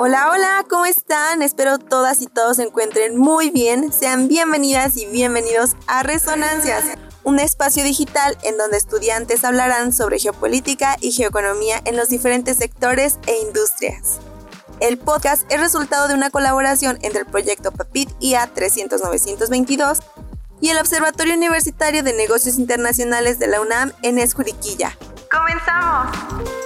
Hola, hola, ¿cómo están? Espero todas y todos se encuentren muy bien. Sean bienvenidas y bienvenidos a Resonancias, un espacio digital en donde estudiantes hablarán sobre geopolítica y geoeconomía en los diferentes sectores e industrias. El podcast es resultado de una colaboración entre el proyecto PAPIT IA 300 y el Observatorio Universitario de Negocios Internacionales de la UNAM en Escuriquilla. ¡Comenzamos!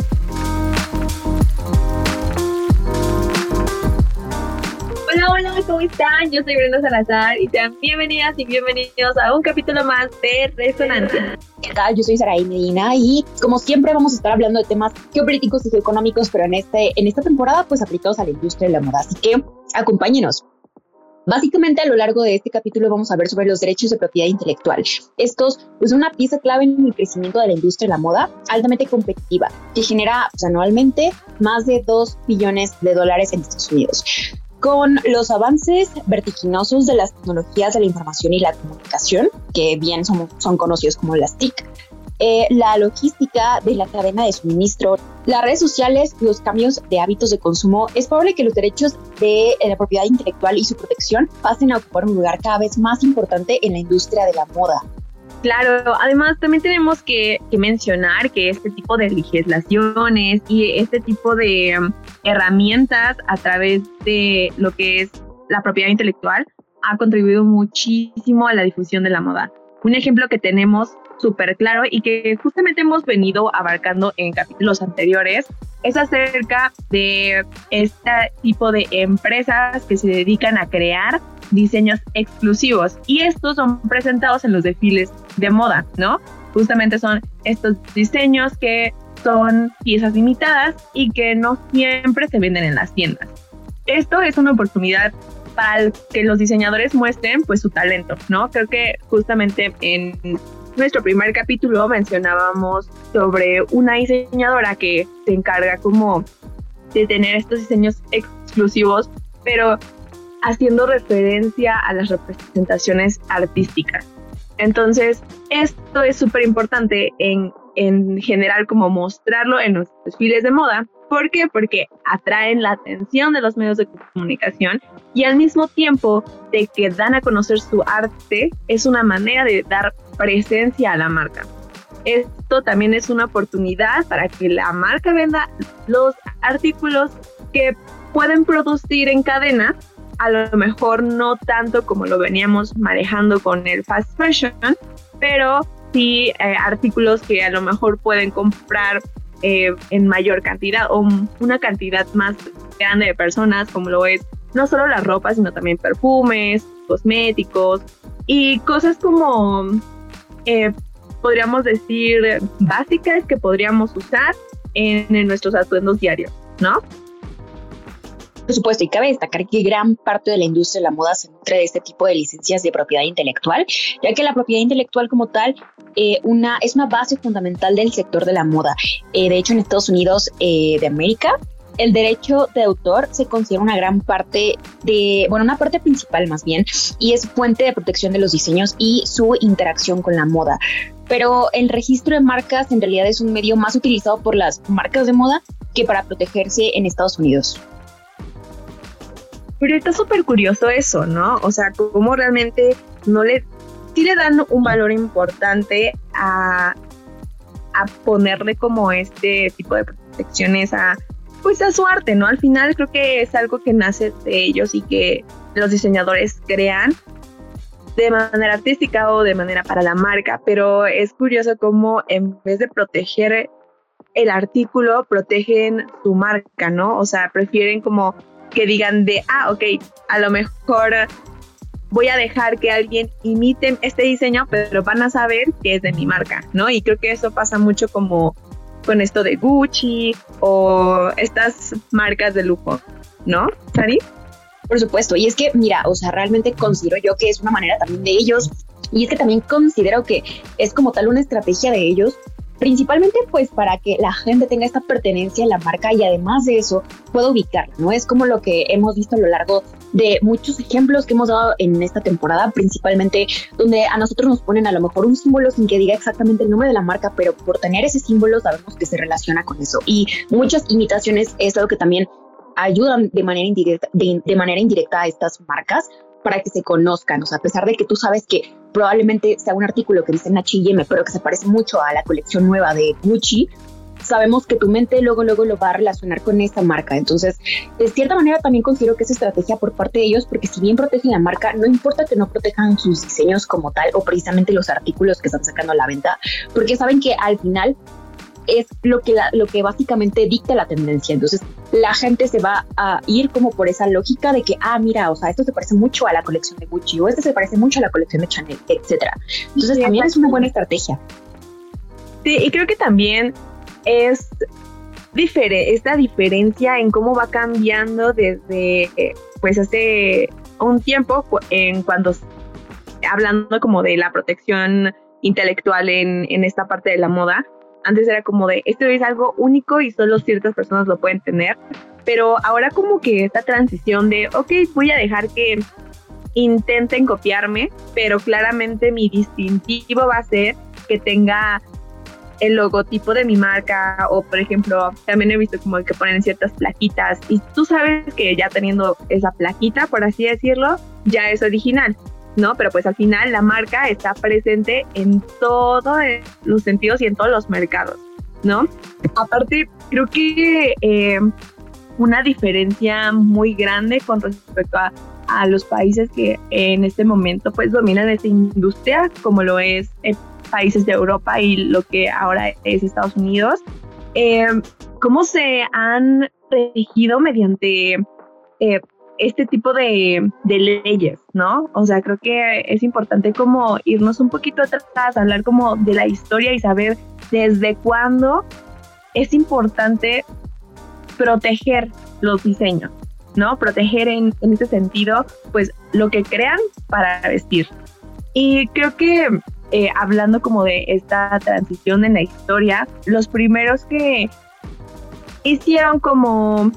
Hola, hola, ¿cómo están? Yo soy Brenda Salazar y sean bienvenidas y bienvenidos a un capítulo más de Resonancia. ¿Qué tal? Yo soy Saraí Medina y como siempre vamos a estar hablando de temas geopolíticos y geoeconómicos, pero en, este, en esta temporada pues aplicados a la industria de la moda. Así que acompáñenos. Básicamente a lo largo de este capítulo vamos a ver sobre los derechos de propiedad intelectual. Estos pues, son una pieza clave en el crecimiento de la industria de la moda altamente competitiva que genera pues, anualmente más de 2 billones de dólares en Estados Unidos con los avances vertiginosos de las tecnologías de la información y la comunicación, que bien son, conocidos como las TIC, eh, la logística de la cadena de suministro, las redes sociales, los cambios de hábitos de consumo, es probable que los derechos de eh, la propiedad intelectual y su protección pasen a ocupar un lugar cada vez más importante en la industria de la moda. Claro, además también tenemos que, mencionar que este tipo de legislaciones y este tipo de um, herramientas a través de lo que es la propiedad intelectual ha contribuido muchísimo a la difusión de la moda. Un ejemplo que tenemos súper claro y que justamente hemos venido abarcando en capítulos anteriores es acerca de este tipo de empresas que se dedican a crear diseños exclusivos y estos son presentados en los desfiles de moda, ¿no? Justamente son estos diseños que son piezas limitadas y que no siempre se venden en las tiendas. Esto es una oportunidad para que los diseñadores muestren pues su talento, ¿no? Creo que justamente en nuestro primer capítulo mencionábamos sobre una diseñadora que se encarga como de tener estos diseños exclusivos, pero haciendo referencia a las representaciones artísticas. Entonces, esto es súper importante en, en general como mostrarlo en los desfiles de moda. ¿Por qué? Porque atraen la atención de los medios de comunicación y al mismo tiempo de que dan a conocer su arte, es una manera de dar presencia a la marca. Esto también es una oportunidad para que la marca venda los artículos que pueden producir en cadena a lo mejor no tanto como lo veníamos manejando con el fast fashion, pero sí eh, artículos que a lo mejor pueden comprar eh, en mayor cantidad o una cantidad más grande de personas, como lo es no solo la ropa, sino también perfumes, cosméticos y cosas como, eh, podríamos decir, básicas que podríamos usar en nuestros atuendos diarios, ¿no? Por supuesto, y cabe destacar que gran parte de la industria de la moda se nutre de este tipo de licencias de propiedad intelectual, ya que la propiedad intelectual como tal eh, es una base fundamental del sector de la moda. Eh, de hecho, en Estados Unidos eh, de América, el derecho de autor se considera una gran parte de, bueno, una parte principal más bien, y es fuente de protección de los diseños y su interacción con la moda. Pero el registro de marcas en realidad es un medio más utilizado por las marcas de moda que para protegerse en Estados Unidos. Pero está súper curioso eso, ¿no? O sea, cómo realmente no le, sí le dan un valor importante a, a ponerle como este tipo de protecciones a, pues a su arte, ¿no? Al final creo que es algo que nace de ellos y que los diseñadores crean de manera artística o de manera para la marca, pero es curioso cómo en vez de proteger el artículo, protegen su marca, ¿no? O sea, prefieren como que digan de, ah, ok, a lo mejor voy a dejar que alguien imite este diseño, pero van a saber que es de mi marca, ¿no? Y creo que eso pasa mucho como con esto de Gucci o estas marcas de lujo, ¿no, Sari? Por supuesto, y es que, mira, o sea, realmente considero yo que es una manera también de ellos, y es que también considero que es como tal una estrategia de ellos principalmente pues para que la gente tenga esta pertenencia a la marca y además de eso pueda ubicarla, ¿no? Es como lo que hemos visto a lo largo de muchos ejemplos que hemos dado en esta temporada, principalmente donde a nosotros nos ponen a lo mejor un símbolo sin que diga exactamente el nombre de la marca, pero por tener ese símbolo sabemos que se relaciona con eso. Y muchas imitaciones es algo que también ayudan de manera indirecta, de, manera indirecta a estas marcas para que se conozcan. O sea, a pesar de que tú sabes que probablemente sea un artículo que dice H&M, pero que se parece mucho a la colección nueva de Gucci, sabemos que tu mente luego, luego lo va a relacionar con esta marca. Entonces, de cierta manera también considero que es estrategia por parte de ellos, porque si bien protegen la marca, no importa que no protejan sus diseños como tal o precisamente los artículos que están sacando a la venta, porque saben que al final es lo que, lo que básicamente dicta la tendencia. Entonces, la gente se va a ir como por esa lógica de que, ah, mira, o sea, esto se parece mucho a la colección de Gucci o este se parece mucho a la colección de Chanel, etcétera. Entonces, también es una buena estrategia. Sí, y creo que también es esta diferencia en cómo va cambiando desde, pues, hace un tiempo en cuando hablando como de la protección intelectual en, en esta parte de la moda, antes era como de, esto es algo único y solo ciertas personas lo pueden tener, pero ahora como que esta transición de, ok, voy a dejar que intenten copiarme, pero claramente mi distintivo va a ser que tenga el logotipo de mi marca o por ejemplo también he visto como que ponen ciertas plaquitas y tú sabes que ya teniendo esa plaquita por así decirlo ya es original ¿no? Pero pues al final la marca está presente en todos los sentidos y en todos los mercados, ¿no? Aparte, creo que eh, una diferencia muy grande con respecto a, los países que en este momento pues dominan esta industria, como lo es eh, países de Europa y lo que ahora es Estados Unidos, eh, cómo se han regido mediante este tipo de, leyes, ¿no? O sea, creo que es importante como irnos un poquito atrás, hablar como de la historia y saber desde cuándo es importante proteger los diseños, ¿no? Proteger en, en ese sentido, pues lo que crean para vestir. Y creo que eh, hablando como de esta transición en la historia, los primeros que hicieron como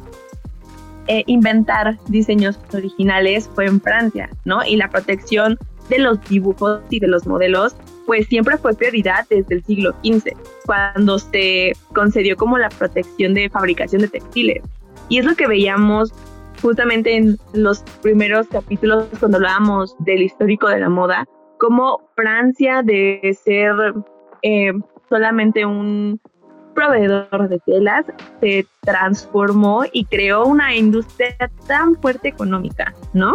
eh, inventar diseños originales fue en Francia, ¿no? Y la protección de los dibujos y de los modelos, pues siempre fue prioridad desde el siglo XV, cuando se concedió como la protección de fabricación de textiles. Y es lo que veíamos justamente en los primeros capítulos cuando hablábamos del histórico de la moda, como Francia de ser eh, solamente un proveedor de telas se transformó y creó una industria tan fuerte económica, ¿no?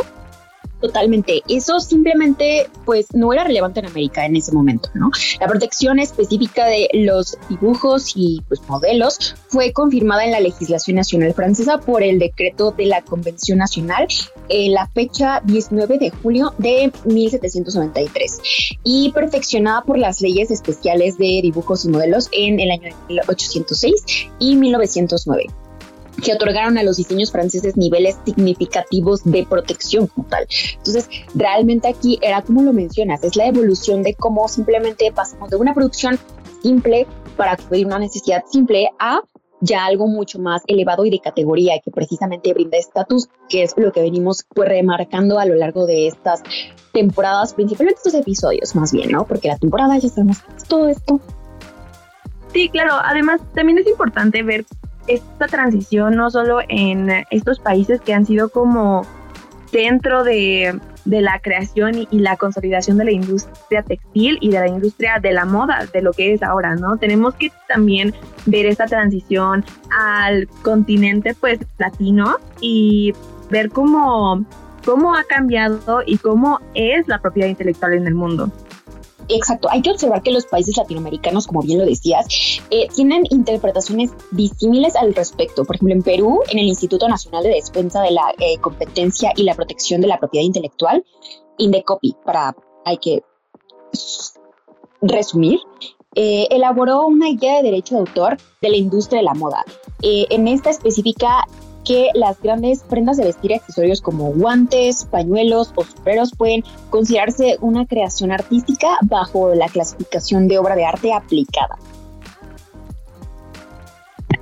Totalmente. Eso simplemente, pues, no era relevante en América en ese momento, ¿no? La protección específica de los dibujos y pues, modelos fue confirmada en la legislación nacional francesa por el decreto de la Convención Nacional en la fecha 19 de julio de 1793 y perfeccionada por las leyes especiales de dibujos y modelos en el año de 1806 y 1909 que otorgaron a los diseños franceses niveles significativos de protección como tal. Entonces, realmente aquí era como lo mencionas, es la evolución de cómo simplemente pasamos de una producción simple para cubrir una necesidad simple a ya algo mucho más elevado y de categoría que precisamente brinda estatus, que es lo que venimos pues remarcando a lo largo de estas temporadas, principalmente estos episodios más bien, ¿no? Porque la temporada ya sabemos todo esto. Sí, claro, además también es importante ver esta transición no solo en estos países que han sido como dentro de, la creación y, la consolidación de la industria textil y de la industria de la moda, de lo que es ahora, ¿no? Tenemos que también ver esta transición al continente pues latino y ver cómo, cómo ha cambiado y cómo es la propiedad intelectual en el mundo. Exacto, hay que observar que los países latinoamericanos, como bien lo decías, eh, tienen interpretaciones disímiles al respecto. Por ejemplo, en Perú, en el Instituto Nacional de Defensa de la eh, Competencia y la Protección de la Propiedad Intelectual, INDECOPI, para hay que resumir, eh, elaboró una guía de derecho de autor de la industria de la moda. en esta específica que las grandes prendas de vestir y accesorios como guantes, pañuelos o sombreros pueden considerarse una creación artística bajo la clasificación de obra de arte aplicada.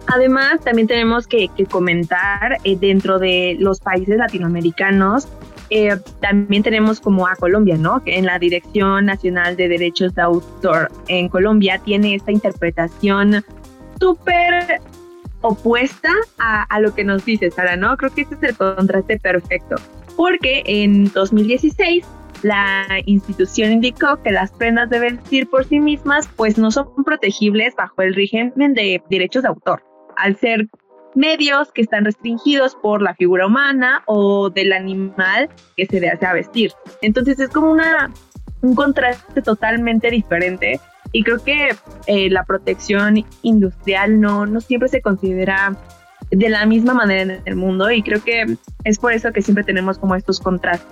Además, también tenemos que, comentar eh, dentro de los países latinoamericanos, eh, también tenemos como a Colombia, ¿no? Que en la Dirección Nacional de Derechos de Autor en Colombia tiene esta interpretación súper opuesta a, lo que nos dice Sara, ¿no? Creo que este es el contraste perfecto, porque en 2016 la institución indicó que las prendas de vestir por sí mismas pues no son protegibles bajo el régimen de derechos de autor, al ser medios que están restringidos por la figura humana o del animal que se desea vestir. Entonces es como una, un contraste totalmente diferente y creo que eh, la protección industrial no, no siempre se considera de la misma manera en el mundo y creo que es por eso que siempre tenemos como estos contrastes.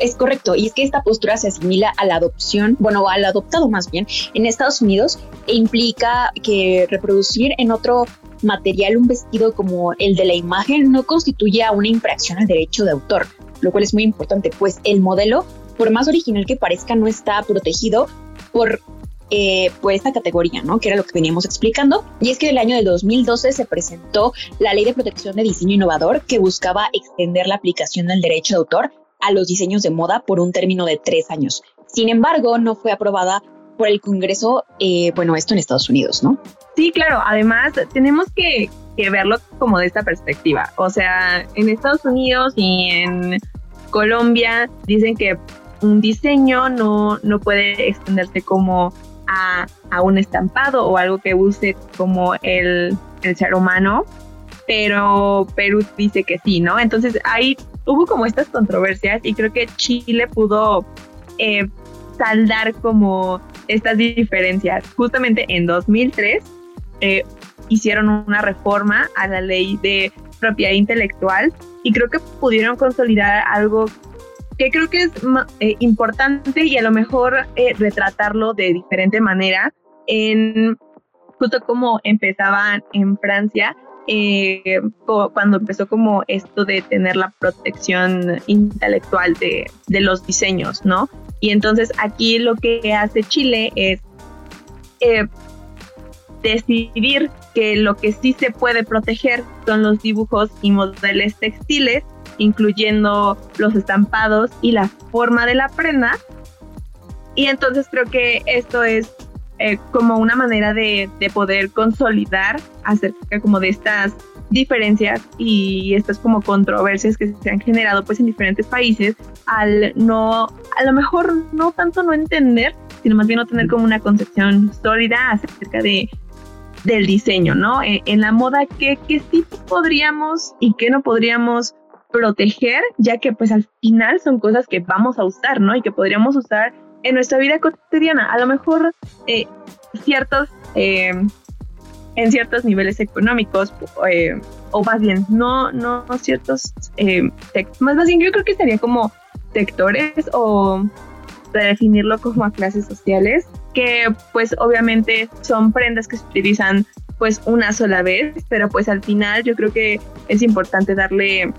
Es correcto, y es que esta postura se asimila a la adopción, bueno, al adoptado más bien, en Estados Unidos e implica que reproducir en otro material un vestido como el de la imagen no constituye una infracción al derecho de autor, lo cual es muy importante, pues el modelo, por más original que parezca, no está protegido por eh, por esta categoría, ¿no? Que era lo que veníamos explicando. Y es que en el año del 2012 se presentó la Ley de Protección de Diseño Innovador que buscaba extender la aplicación del derecho de autor a los diseños de moda por un término de tres años. Sin embargo, no fue aprobada por el Congreso, eh, bueno, esto en Estados Unidos, ¿no? Sí, claro. Además, tenemos que, que verlo como de esta perspectiva. O sea, en Estados Unidos y en Colombia dicen que un diseño no, no puede extenderse como a, un estampado o algo que use como el, el, ser humano, pero Perú dice que sí, ¿no? Entonces ahí hubo como estas controversias y creo que Chile pudo eh, saldar como estas diferencias. Justamente en 2003 eh, hicieron una reforma a la ley de propiedad intelectual y creo que pudieron consolidar algo que creo que es eh, importante y a lo mejor retratarlo de diferente manera en justo como empezaban en Francia eh, cuando empezó como esto de tener la protección intelectual de, de, los diseños, ¿no? Y entonces aquí lo que hace Chile es eh, decidir que lo que sí se puede proteger son los dibujos y modelos textiles, incluyendo los estampados y la forma de la prenda. Y entonces creo que esto es eh, como una manera de, de, poder consolidar acerca como de estas diferencias y estas como controversias que se han generado pues en diferentes países al no, a lo mejor no tanto no entender, sino más bien no tener como una concepción sólida acerca de del diseño, ¿no? En, en la moda, ¿qué, ¿qué sí podríamos y qué no podríamos proteger, ya que pues al final son cosas que vamos a usar, ¿no? Y que podríamos usar en nuestra vida cotidiana. A lo mejor eh, ciertos, eh, en ciertos niveles económicos, eh, o más bien, no, no ciertos, más, más bien yo creo que sería como sectores o definirlo como a clases sociales, que pues obviamente son prendas que se utilizan pues una sola vez, pero pues al final yo creo que es importante darle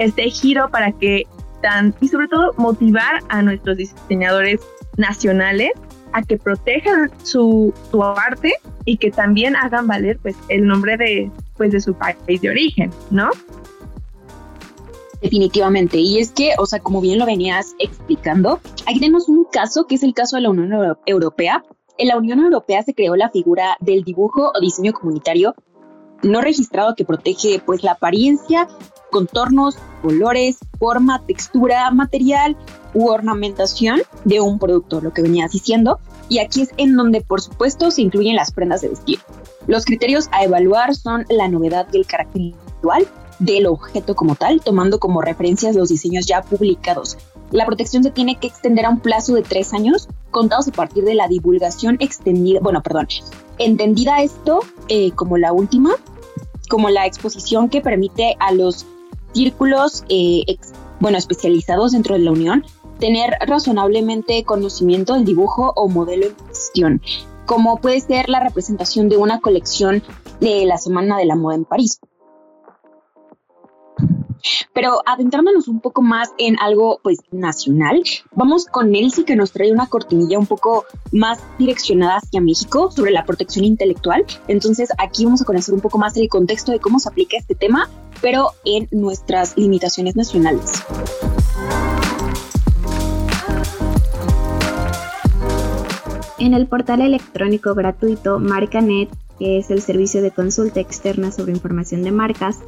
este giro para que y sobre todo motivar a nuestros diseñadores nacionales a que protejan su, su, arte y que también hagan valer pues el nombre de pues de su país de origen, ¿no? Definitivamente, y es que, o sea, como bien lo venías explicando, aquí tenemos un caso que es el caso de la Unión Europea. En la Unión Europea se creó la figura del dibujo o diseño comunitario no registrado que protege pues la apariencia, contornos, colores, forma, textura, material u ornamentación de un producto, lo que venías diciendo. Y aquí es en donde por supuesto se incluyen las prendas de vestir. Los criterios a evaluar son la novedad y el carácter individual del objeto como tal, tomando como referencias los diseños ya publicados. La protección se tiene que extender a un plazo de tres años, contados a partir de la divulgación extendida, bueno, perdón, entendida esto eh, como la última, como la exposición que permite a los círculos, eh, bueno, especializados dentro de la Unión, tener razonablemente conocimiento del dibujo o modelo en cuestión, como puede ser la representación de una colección de la Semana de la Moda en París. Pero adentrándonos un poco más en algo pues nacional, vamos con Elsie que nos trae una cortinilla un poco más direccionada hacia México sobre la protección intelectual. Entonces aquí vamos a conocer un poco más el contexto de cómo se aplica este tema, pero en nuestras limitaciones nacionales. En el portal electrónico gratuito Marcanet que es el servicio de consulta externa sobre información de marcas,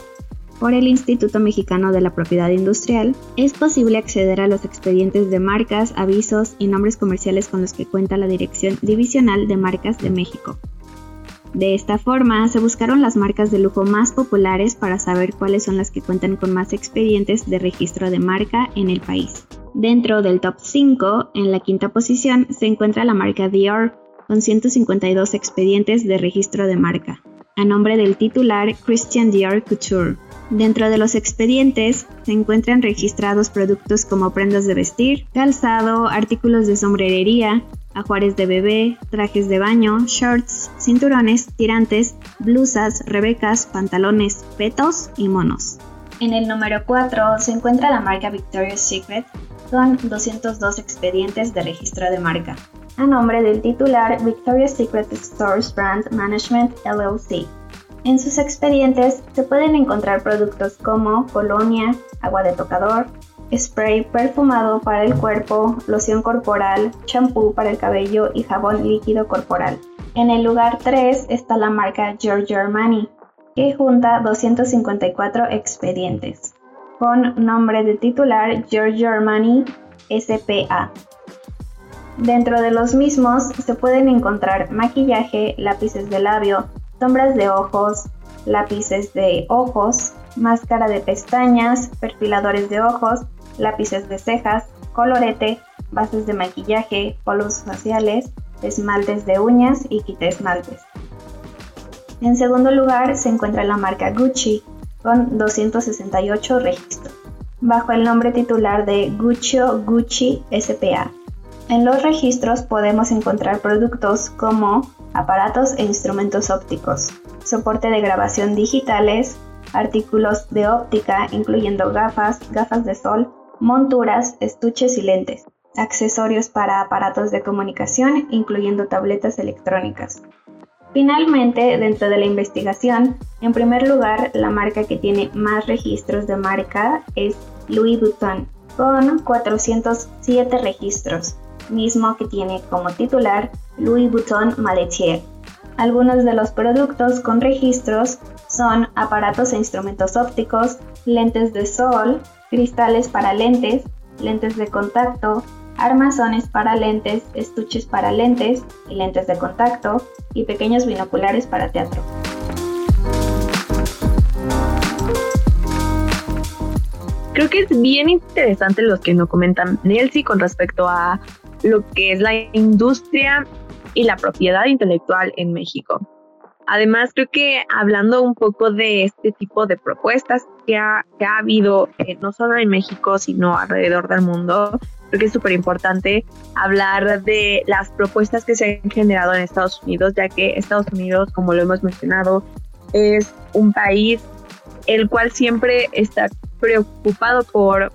por el Instituto Mexicano de la Propiedad Industrial, es posible acceder a los expedientes de marcas, avisos y nombres comerciales con los que cuenta la Dirección Divisional de Marcas de México. De esta forma, se buscaron las marcas de lujo más populares para saber cuáles son las que cuentan con más expedientes de registro de marca en el país. Dentro del top 5, en la quinta posición, se encuentra la marca Dior, con 152 expedientes de registro de marca, a nombre del titular Christian Dior Couture. Dentro de los expedientes se encuentran registrados productos como prendas de vestir, calzado, artículos de sombrerería, ajuares de bebé, trajes de baño, shorts, cinturones, tirantes, blusas, rebecas, pantalones, petos y monos. En el número 4 se encuentra la marca Victoria's Secret con 202 expedientes de registro de marca, a nombre del titular Victoria's Secret Stores Brand Management LLC. En sus expedientes se pueden encontrar productos como colonia, agua de tocador, spray perfumado para el cuerpo, loción corporal, champú para el cabello y jabón líquido corporal. En el lugar 3 está la marca Giorgio Armani, que junta 254 expedientes, con nombre de titular Giorgio Armani SPA. Dentro de los mismos se pueden encontrar maquillaje, lápices de labio, sombras de ojos, lápices de ojos, máscara de pestañas, perfiladores de ojos, lápices de cejas, colorete, bases de maquillaje, polvos faciales, esmaltes de uñas y quita esmaltes. En segundo lugar se encuentra la marca Gucci con 268 registros, bajo el nombre titular de Guccio Gucci SPA. En los registros podemos encontrar productos como aparatos e instrumentos ópticos, soporte de grabación digitales, artículos de óptica incluyendo gafas, gafas de sol, monturas, estuches y lentes, accesorios para aparatos de comunicación incluyendo tabletas electrónicas. Finalmente, dentro de la investigación, en primer lugar, la marca que tiene más registros de marca es Louis Vuitton, con 407 registros, mismo que tiene como titular Louis Vuitton Maletier. Algunos de los productos con registros son aparatos e instrumentos ópticos, lentes de sol, cristales para lentes, lentes de contacto, armazones para lentes, estuches para lentes y lentes de contacto y pequeños binoculares para teatro. Creo que es bien interesante lo que nos comentan Nelsi con respecto a lo que es la industria y la propiedad intelectual en México. Además, creo que hablando un poco de este tipo de propuestas que ha, ha habido, eh, no solo en México, sino alrededor del mundo, creo que es súper importante hablar de las propuestas que se han generado en Estados Unidos, ya que Estados Unidos, como lo hemos mencionado, es un país el cual siempre está preocupado por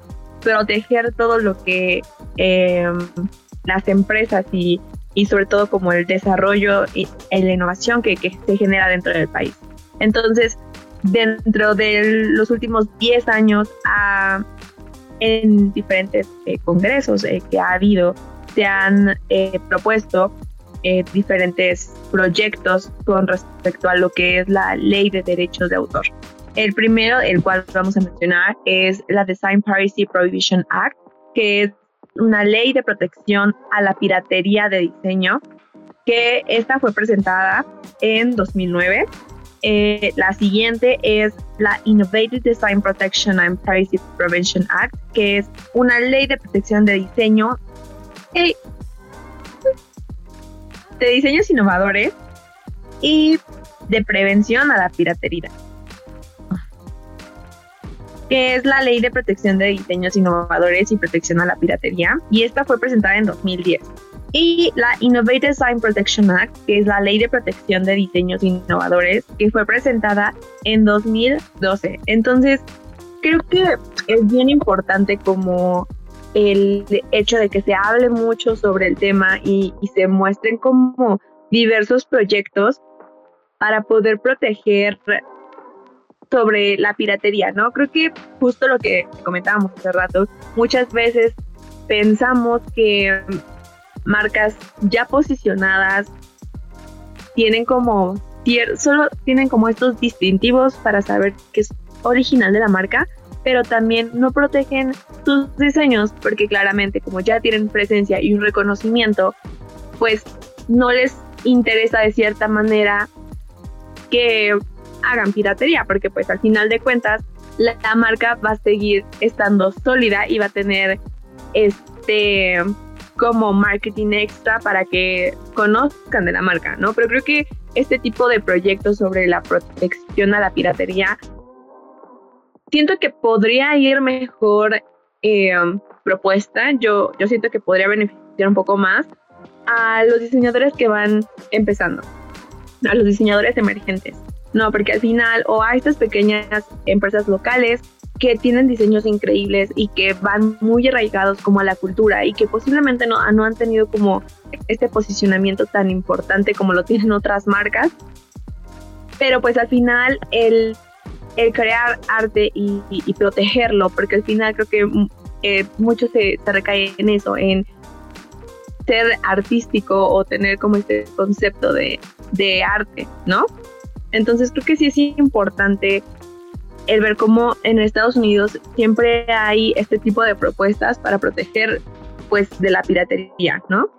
proteger todo lo que eh, las empresas y, sobre todo como el desarrollo y la innovación que, se genera dentro del país. Entonces, dentro de los últimos 10 años, en diferentes eh, congresos eh, que ha habido, se han eh, propuesto diferentes proyectos con respecto a lo que es la ley de derechos de autor. El primero, el cual vamos a mencionar, es la Design Piracy Prohibition Act, que es una ley de protección a la piratería de diseño, que esta fue presentada en 2009. Eh, la siguiente es la Innovative Design Protection and Privacy Prevention Act, que es una ley de protección de diseño de diseños innovadores y de prevención a la piratería que es la Ley de Protección de Diseños Innovadores y Protección a la Piratería, y esta fue presentada en 2010. Y la Innovative Design Protection Act, que es la Ley de Protección de Diseños Innovadores, que fue presentada en 2012. Entonces, creo que es bien importante como el hecho de que se hable mucho sobre el tema y, y se muestren como diversos proyectos para poder proteger sobre la piratería, ¿no? Creo que justo lo que comentábamos hace rato, muchas veces pensamos que marcas ya posicionadas tienen como solo tienen como estos distintivos para saber que es original de la marca, pero también no protegen sus diseños porque claramente como ya tienen presencia y un reconocimiento, pues no les interesa de cierta manera que hagan piratería, porque pues al final de cuentas la, marca va a seguir estando sólida y va a tener este como marketing extra para que conozcan de la marca, ¿no? Pero creo que este tipo de proyectos sobre la protección a la piratería, siento que podría ir mejor eh, propuesta. Yo, yo siento que podría beneficiar un poco más a los diseñadores que van empezando, a los diseñadores emergentes. No, porque al final, o a estas pequeñas empresas locales que tienen diseños increíbles y que van muy arraigados como a la cultura y que posiblemente no, no han tenido como este posicionamiento tan importante como lo tienen otras marcas. Pero pues al final el, crear arte y, protegerlo, porque al final creo que mm, eh, mucho se, se recae en eso, en ser artístico o tener como este concepto de, de arte, ¿no? Entonces creo que sí es importante el ver cómo en Estados Unidos siempre hay este tipo de propuestas para proteger pues de la piratería, ¿no?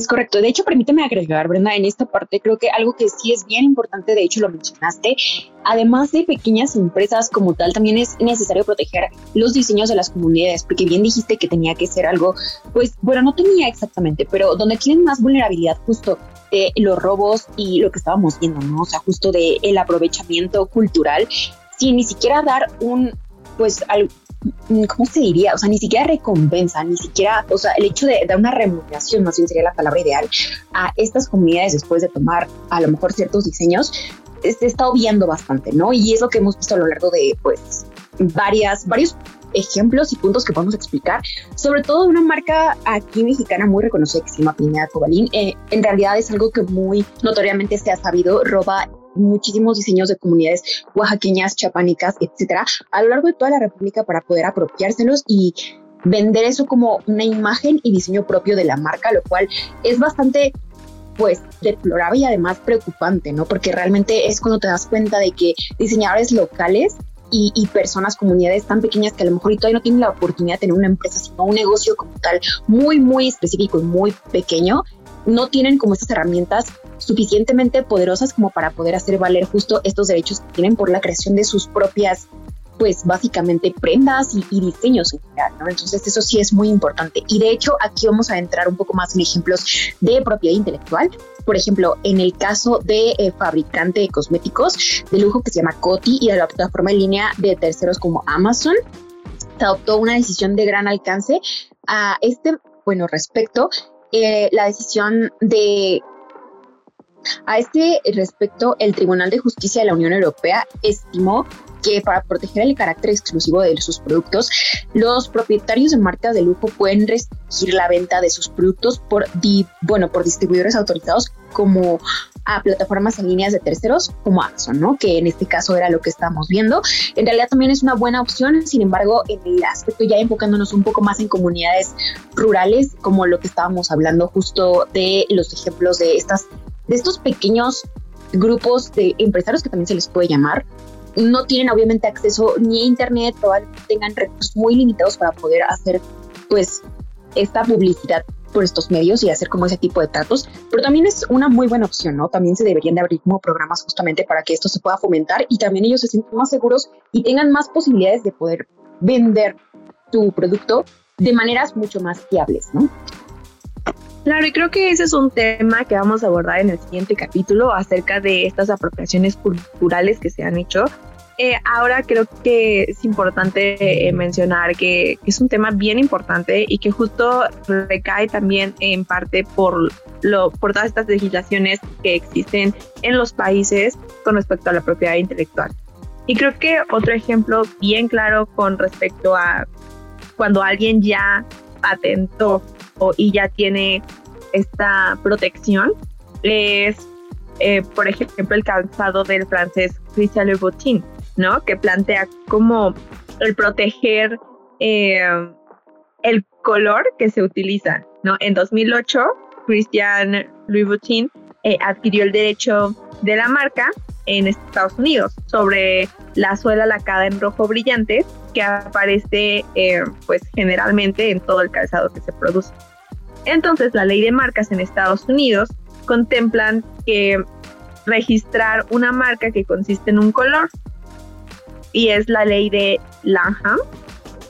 Es correcto. De hecho, permíteme agregar, Brenda, en esta parte creo que algo que sí es bien importante, de hecho lo mencionaste, además de pequeñas empresas como tal, también es necesario proteger los diseños de las comunidades, porque bien dijiste que tenía que ser algo, pues, bueno, no tenía exactamente, pero donde tienen más vulnerabilidad justo de los robos y lo que estábamos viendo, ¿no? O sea, justo de el aprovechamiento cultural, sin ni siquiera dar un, pues, al, ¿cómo se diría? O sea, ni siquiera recompensa, ni siquiera, o sea, el hecho de dar una remuneración, más bien sería la palabra ideal, a estas comunidades después de tomar a lo mejor ciertos diseños, se está obviando bastante, ¿no? Y es lo que hemos visto a lo largo de, pues, varias, varios ejemplos y puntos que podemos explicar, sobre todo una marca aquí mexicana muy reconocida que se llama Pineda Cobalín. Eh, en realidad es algo que muy notoriamente se ha sabido, roba muchísimos diseños de comunidades oaxaqueñas, chapánicas, etcétera, a lo largo de toda la República para poder apropiárselos y vender eso como una imagen y diseño propio de la marca, lo cual es bastante pues deplorable y además preocupante, ¿no? Porque realmente es cuando te das cuenta de que diseñadores locales y, personas, comunidades tan pequeñas que a lo mejor todavía no tienen la oportunidad de tener una empresa, sino un negocio como tal muy, muy específico y muy pequeño, no tienen como estas herramientas suficientemente poderosas como para poder hacer valer justo estos derechos que tienen por la creación de sus propias pues básicamente prendas y, diseños en general, ¿no? Entonces eso sí es muy importante. Y de hecho aquí vamos a entrar un poco más en ejemplos de propiedad intelectual. Por ejemplo, en el caso de eh, fabricante de cosméticos de lujo que se llama Coty y de la plataforma en línea de terceros como Amazon, se adoptó una decisión de gran alcance a este, bueno, respecto, eh, la decisión de a este respecto, el Tribunal de Justicia de la Unión Europea estimó que para proteger el carácter exclusivo de sus productos, los propietarios de marcas de lujo pueden restringir la venta de sus productos por, bueno, por distribuidores autorizados como a plataformas en líneas de terceros como Amazon, ¿no? Que en este caso era lo que estamos viendo. En realidad también es una buena opción, sin embargo, en el aspecto ya enfocándonos un poco más en comunidades rurales, como lo que estábamos hablando justo de los ejemplos de estas de estos pequeños grupos de empresarios que también se les puede llamar, no tienen obviamente acceso ni a internet, probablemente tengan recursos muy limitados para poder hacer pues esta publicidad por estos medios y hacer como ese tipo de tratos, pero también es una muy buena opción, ¿no? También se deberían de abrir como programas justamente para que esto se pueda fomentar y también ellos se sientan más seguros y tengan más posibilidades de poder vender tu producto de maneras mucho más fiables, ¿no? Claro, y creo que ese es un tema que vamos a abordar en el siguiente capítulo acerca de estas apropiaciones culturales que se han hecho. Eh, ahora creo que es importante eh, mencionar que, es un tema bien importante y que justo recae también en parte por, lo, por todas estas legislaciones que existen en los países con respecto a la propiedad intelectual. Y creo que otro ejemplo bien claro con respecto a cuando alguien ya patentó y ya tiene esta protección es, eh, por ejemplo, el calzado del francés Christian Louboutin, ¿no? Que plantea como el proteger eh, el color que se utiliza, ¿no? En 2008, Christian Louboutin eh, adquirió el derecho de la marca en Estados Unidos sobre la suela lacada en rojo brillante que aparece eh, pues generalmente en todo el calzado que se produce. Entonces la ley de marcas en Estados Unidos contemplan que registrar una marca que consiste en un color y es la ley de Lanham.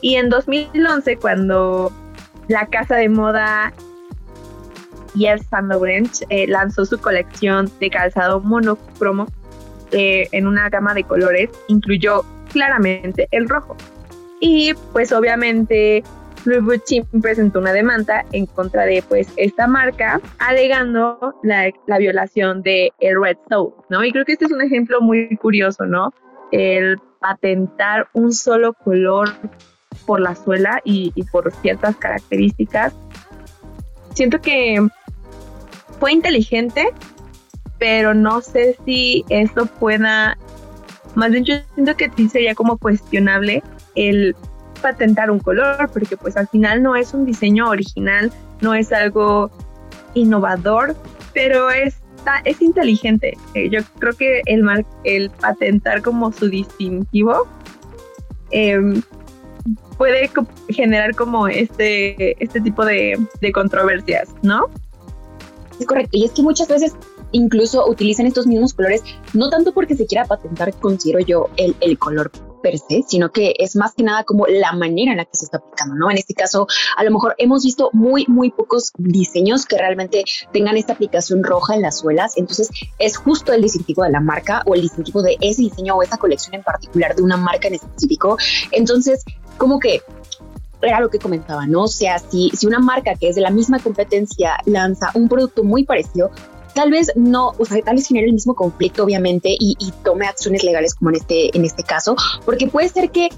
Y en 2011 cuando la casa de moda Yves Saint Laurent eh, lanzó su colección de calzado monocromo eh, en una gama de colores, incluyó claramente el rojo. Y pues obviamente Louis presentó una demanda en contra de pues esta marca, alegando la, violación de el Red Soul, ¿no? Y creo que este es un ejemplo muy curioso, ¿no? El patentar un solo color por la suela y, y por ciertas características. Siento que fue inteligente, pero no sé si eso pueda, más bien yo siento que sí sería como cuestionable el patentar un color, porque pues al final no es un diseño original, no es algo innovador, pero es, es inteligente. Eh, yo creo que el, el patentar como su distintivo em, puede generar como este, este tipo de, de controversias, ¿no? Es correcto, y es que muchas veces incluso utilizan estos mismos colores, no tanto porque se quiera patentar, considero yo, el, el color per se, sino que es más que nada como la manera en la que se está aplicando, ¿no? En este caso, a lo mejor hemos visto muy, muy pocos diseños que realmente tengan esta aplicación roja en las suelas, entonces es justo el distintivo de la marca o el distintivo de ese diseño o esa colección en particular de una marca en específico, entonces como que era lo que comentaba, ¿no? O sea, si, si una marca que es de la misma competencia lanza un producto muy parecido, tal vez no, o sea, tal vez genere el mismo conflicto, obviamente, y, tome acciones legales como en este, en este caso, porque puede ser que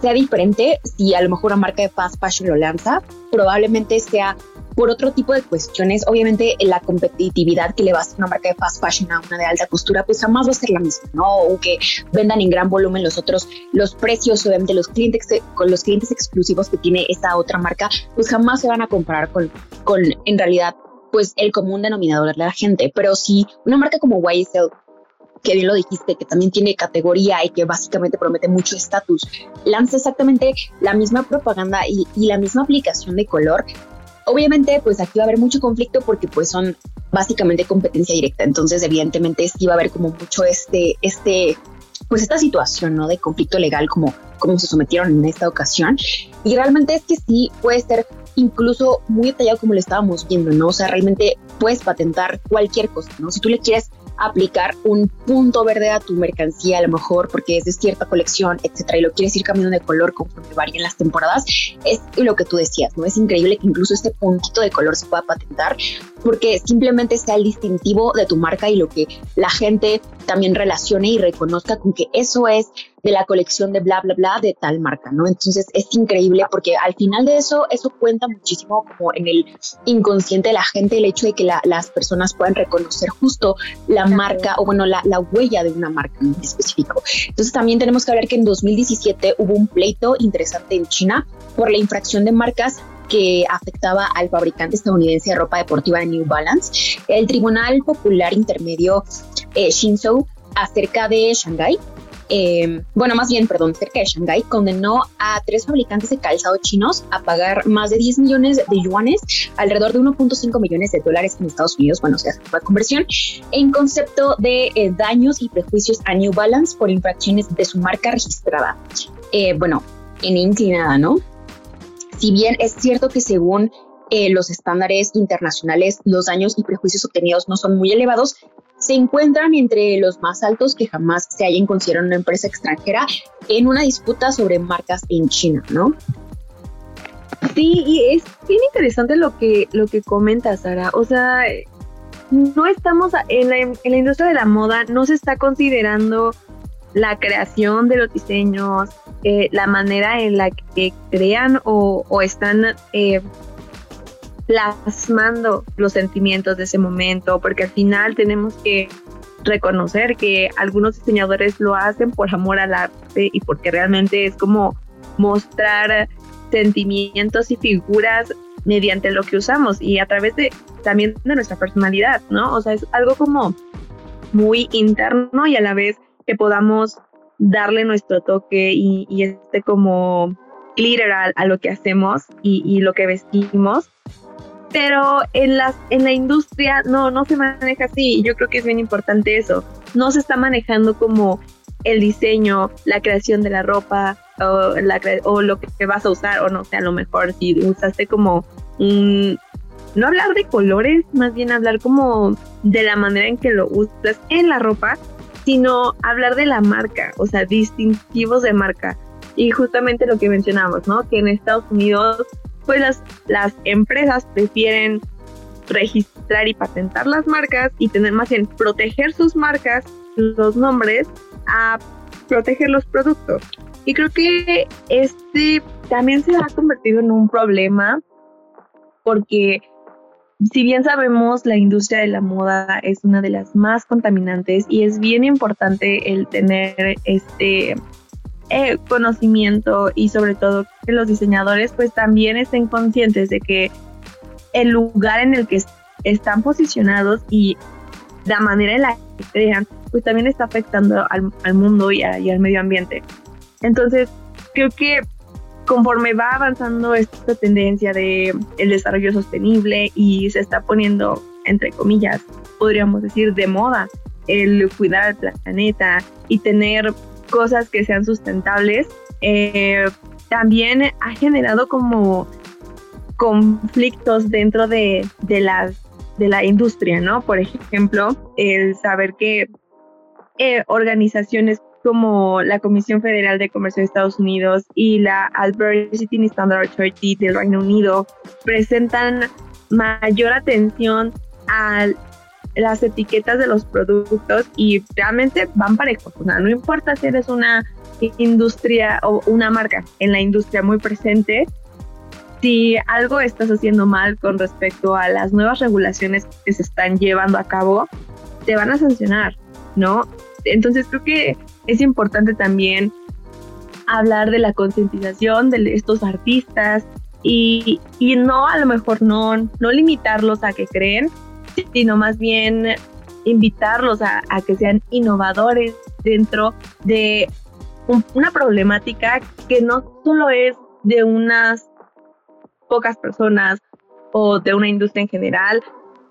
sea diferente si a lo mejor una marca de fast fashion lo lanza, probablemente sea por otro tipo de cuestiones. Obviamente la competitividad que le va a hacer una marca de fast fashion a una de alta costura, pues jamás va a ser la misma, ¿no? Aunque vendan en gran volumen los otros, los precios obviamente los clientes, con los clientes exclusivos que tiene esta otra marca, pues jamás se van a comparar con, con en realidad pues el común denominador de la gente. Pero si una marca como YSL que bien lo dijiste, que también tiene categoría y que básicamente promete mucho estatus, lanza exactamente la misma propaganda y, y, la misma aplicación de color, Obviamente, pues aquí va a haber mucho conflicto porque pues son básicamente competencia directa. Entonces, evidentemente, sí va a haber como mucho este, este, pues esta situación, ¿no? De conflicto legal como, como se sometieron en esta ocasión. Y realmente es que sí puede ser incluso muy detallado como lo estábamos viendo, ¿no? O sea, realmente puedes patentar cualquier cosa, ¿no? Si tú le quieres aplicar un punto verde a tu mercancía, a lo mejor porque es de cierta colección, etcétera, y lo quieres ir cambiando de color conforme varían las temporadas, es lo que tú decías, ¿no? Es increíble que incluso este puntito de color se pueda patentar porque simplemente sea el distintivo de tu marca y lo que la gente también relacione y reconozca con que eso es de la colección de bla, bla, bla de tal marca, ¿no? Entonces es increíble porque al final de eso, eso cuenta muchísimo como en el inconsciente de la gente, el hecho de que las personas puedan reconocer justo la marca o bueno, la, la, huella de una marca en específico. Entonces también tenemos que hablar que en 2017 hubo un pleito interesante en China por la infracción de marcas que afectaba al fabricante estadounidense de ropa deportiva de New Balance. El Tribunal Popular Intermedio eh, Shinzo acerca de Shanghái eh, bueno, más bien, perdón, cerca de Shanghái, condenó a tres fabricantes de calzado chinos a pagar más de 10 millones de yuanes, alrededor de 1.5 millones de dólares en Estados Unidos, bueno, o sea, la conversión, en concepto de eh, daños y prejuicios a New Balance por infracciones de su marca registrada. Eh, bueno, en inclinada, ¿no? Si bien es cierto que según los estándares internacionales, los daños y prejuicios obtenidos no son muy elevados, se encuentran entre los más altos que jamás se hayan considerado una empresa extranjera en una disputa sobre marcas en China, ¿no? Sí, y es bien interesante lo que, lo que Sara. O sea, no estamos en la, en la industria de la moda, no se está considerando la creación de los diseños, eh, la manera en la que crean o, o están eh, plasmando los sentimientos de ese momento, porque al final tenemos que reconocer que algunos diseñadores lo hacen por amor al arte y porque realmente es como mostrar sentimientos y figuras mediante lo que usamos y a través de también de nuestra personalidad, ¿no? O sea, es algo como muy interno y a la vez que podamos darle nuestro toque y, este como glitter a, lo que hacemos y, y, lo que vestimos. Pero en, las, en la industria no, no se maneja así. Yo creo que es bien importante eso. No se está manejando como el diseño, la creación de la ropa o, la, o lo que vas a usar, o no sé, a lo mejor si usaste como un, no hablar de colores, más bien hablar como de la manera en que lo usas en la ropa, sino hablar de la marca, o sea, distintivos de marca. Y justamente lo que mencionamos, ¿no? Que en Estados Unidos, pues las, las empresas prefieren registrar y patentar las marcas y tener más bien proteger sus marcas, los nombres, a proteger los productos. Y creo que este también se ha convertido en un problema porque si bien sabemos, la industria de la moda es una de las más contaminantes y es bien importante el tener este eh, conocimiento y sobre todo que los diseñadores pues también estén conscientes de que el lugar en el que están posicionados y la manera en la que crean pues también está afectando al, mundo y, y al medio ambiente. Entonces, creo que conforme va avanzando esta tendencia de el desarrollo sostenible y se está poniendo entre comillas, podríamos decir de moda el cuidar al planeta y tener cosas que sean sustentables, eh, también ha generado como conflictos dentro de, de, las, de la industria, ¿no? Por ejemplo, el saber que eh, organizaciones como la Comisión Federal de Comercio de Estados Unidos y la Adversity Standard Authority del Reino Unido presentan mayor atención a las etiquetas de los productos y realmente van parejos. O no importa si eres una industria o una marca en la industria muy presente, si algo estás haciendo mal con respecto a las nuevas regulaciones que se están llevando a cabo, te van a sancionar, ¿no? Entonces creo que es importante también hablar de la concientización de estos artistas y, no a lo mejor no, no limitarlos a que creen, sino más bien invitarlos a, que sean innovadores dentro de una problemática que no solo es de unas pocas personas o de una industria en general,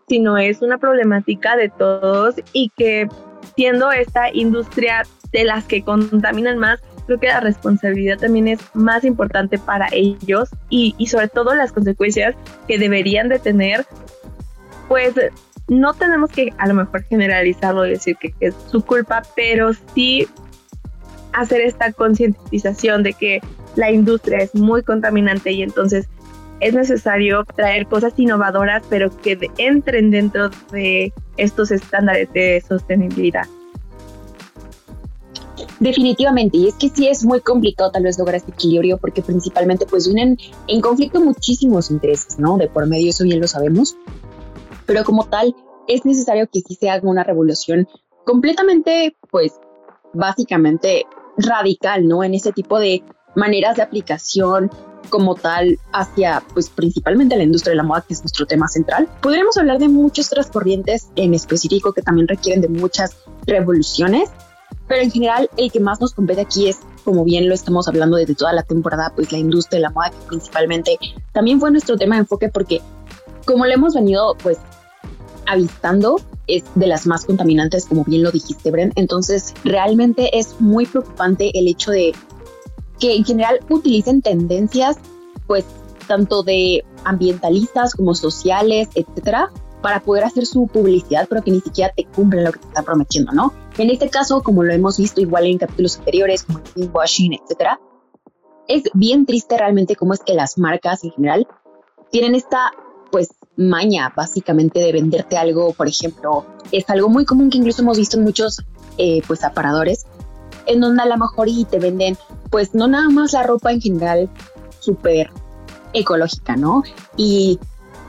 sino es una problemática de todos y que siendo esta industria de las que contaminan más, creo que la responsabilidad también es más importante para ellos y, sobre todo las consecuencias que deberían de tener, pues no tenemos que a lo mejor generalizarlo y decir que, es su culpa, pero sí hacer esta concientización de que la industria es muy contaminante y entonces es necesario traer cosas innovadoras, pero que entren dentro de estos estándares de sostenibilidad. Definitivamente, y es que sí es muy complicado tal vez lograr este equilibrio porque principalmente pues vienen en conflicto muchísimos intereses, ¿no? De por medio, eso bien lo sabemos, pero como tal es necesario que sí se haga una revolución completamente, pues básicamente radical, ¿no? En ese tipo de maneras de aplicación como tal hacia, pues principalmente la industria de la moda, que es nuestro tema central. Podríamos hablar de muchas otras corrientes en específico que también requieren de muchas revoluciones, pero en general el que más nos compete aquí es, como bien lo estamos hablando desde toda la temporada, pues la industria de la moda, que principalmente también fue nuestro tema de enfoque porque como lo hemos venido pues avistando, es de las más contaminantes, como bien lo dijiste, Bren. Entonces, realmente es muy preocupante el hecho de que en general utilicen tendencias, pues, tanto de ambientalistas como sociales, etcétera, para poder hacer su publicidad, pero que ni siquiera te cumplen lo que te están prometiendo, ¿no? En este caso, como lo hemos visto igual en capítulos anteriores, como el washing, etcétera, es bien triste realmente cómo es que las marcas en general tienen esta, pues, maña básicamente de venderte algo, por ejemplo, es algo muy común que incluso hemos visto en muchos, eh, pues, aparadores, en donde a lo mejor y te venden, pues, no nada más la ropa en general súper ecológica, ¿no? Y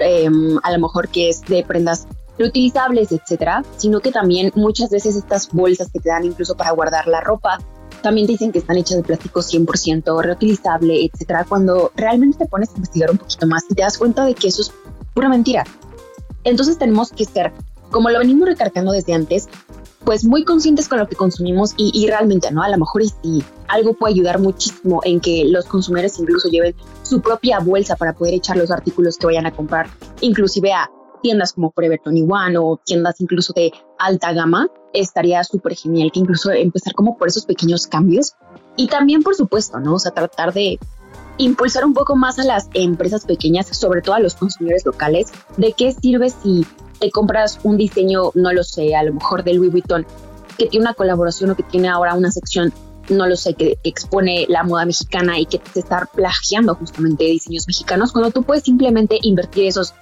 Em, a lo mejor que es de prendas reutilizables, etcétera, sino que también muchas veces estas bolsas que te dan incluso para guardar la ropa también dicen que están hechas de plástico 100% reutilizable, etcétera, cuando realmente te pones a investigar un poquito más y te das cuenta de que eso es pura mentira. Entonces tenemos que ser, como lo venimos recargando desde antes, pues muy conscientes con lo que consumimos y, realmente, ¿no? A lo mejor si algo puede ayudar muchísimo en que los consumidores incluso lleven su propia bolsa para poder echar los artículos que vayan a comprar, inclusive a tiendas como Forever 21 o tiendas incluso de alta gama, estaría súper genial que incluso empezar como por esos pequeños cambios y también por supuesto, ¿no? O tratar de impulsar un poco más a las empresas pequeñas, sobre todo a los consumidores locales, de qué sirve si te compras un diseño, no lo sé, a lo mejor de Louis Vuitton, que tiene una colaboración o que tiene ahora una sección, no lo sé, que, expone la moda mexicana y que te está plagiando justamente diseños mexicanos, cuando tú puedes simplemente invertir esos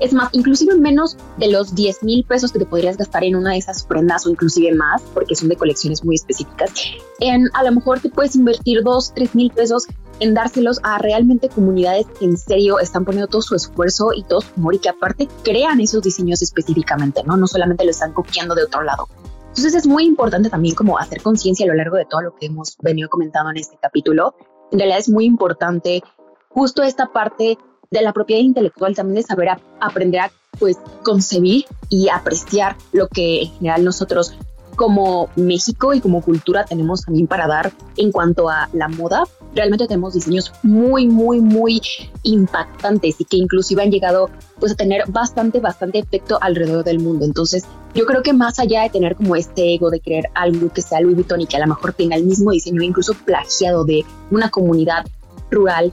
es más, inclusive menos de los 10 mil pesos que te podrías gastar en una de esas prendas o inclusive más, porque son de colecciones muy específicas, en a lo mejor te puedes invertir 2, 3 mil pesos en dárselos a realmente comunidades que en serio están poniendo todo su esfuerzo y todo su amor y que aparte crean esos diseños específicamente, ¿no? No solamente lo están copiando de otro lado. Entonces es muy importante también como hacer conciencia a lo largo de todo lo que hemos venido comentando en este capítulo. En realidad es muy importante justo esta parte de la propiedad intelectual, también de saber aprender a pues concebir y apreciar lo que en general nosotros como México y como cultura tenemos también para dar en cuanto a la moda. Realmente tenemos diseños muy, muy, muy impactantes y que inclusive han llegado pues a tener bastante, bastante efecto alrededor del mundo. Entonces yo creo que más allá de tener como este ego de creer algo que sea Louis Vuitton y que a lo mejor tenga el mismo diseño, incluso plagiado de una comunidad rural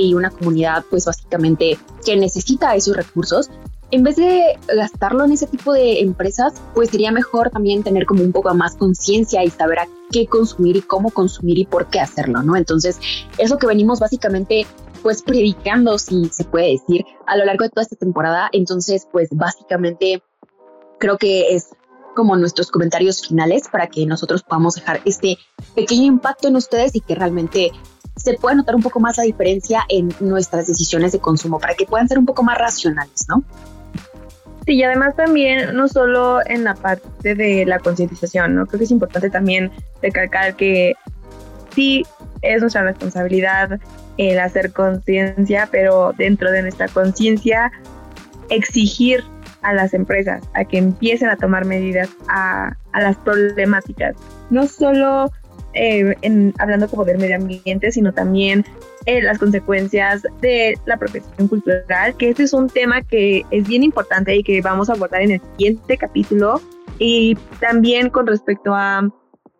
y una comunidad pues básicamente que necesita esos recursos, en vez de gastarlo en ese tipo de empresas, pues sería mejor también tener como un poco más conciencia y saber a qué consumir y cómo consumir y por qué hacerlo, ¿no? Entonces, eso que venimos básicamente pues predicando, si se puede decir, a lo largo de toda esta temporada. Entonces, pues básicamente creo que es como nuestros comentarios finales para que nosotros podamos dejar este pequeño impacto en ustedes y que realmente se puede notar un poco más la diferencia en nuestras decisiones de consumo para que puedan ser un poco más racionales, ¿no? Sí, y además también no solo en la parte de la concientización, ¿no? Creo que es importante también recalcar que sí es nuestra responsabilidad el hacer conciencia, pero dentro de nuestra conciencia exigir a las empresas a que empiecen a tomar medidas a, a las problemáticas, no solo eh, en, hablando como del medio ambiente, sino también eh, las consecuencias de la profesión cultural, que este es un tema que es bien importante y que vamos a abordar en el siguiente capítulo, y también con respecto a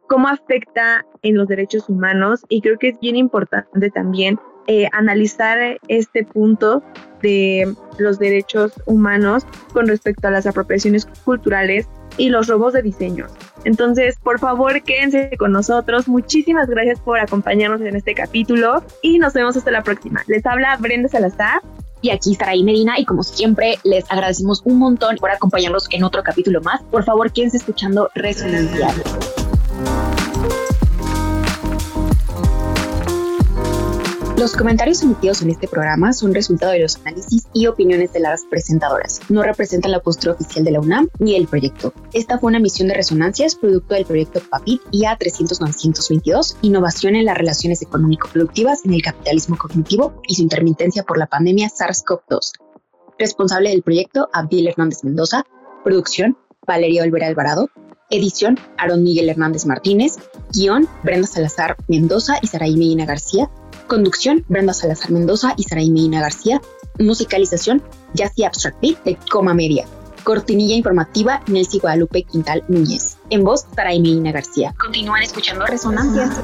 cómo afecta en los derechos humanos, y creo que es bien importante también eh, analizar este punto de los derechos humanos con respecto a las apropiaciones culturales y los robos de diseños. Entonces, por favor, quédense con nosotros. Muchísimas gracias por acompañarnos en este capítulo y nos vemos hasta la próxima. Les habla Brenda Salazar. Y aquí estará ahí Medina y como siempre les agradecemos un montón por acompañarnos en otro capítulo más. Por favor, quédense escuchando Resonancia. Los comentarios emitidos en este programa son resultado de los análisis y opiniones de las presentadoras. No representan la postura oficial de la UNAM ni el proyecto. Esta fue una misión de resonancias producto del proyecto PAPIT IA 300-922, Innovación en las Relaciones Económico-Productivas en el Capitalismo Cognitivo y su intermitencia por la pandemia SARS-CoV-2. Responsable del proyecto, Abdiel Hernández Mendoza. Producción, Valeria Olvera Alvarado. Edición, Aaron Miguel Hernández Martínez. Guión, Brenda Salazar Mendoza y Saraí Medina García. Conducción, Brenda Salazar Mendoza y Saraí Medina García. Musicalización, Yassi Abstract Beat de Coma Media. Cortinilla informativa, Nelsi Guadalupe Quintal Núñez. En voz, Saraí Medina García. Continúan escuchando Resonancias.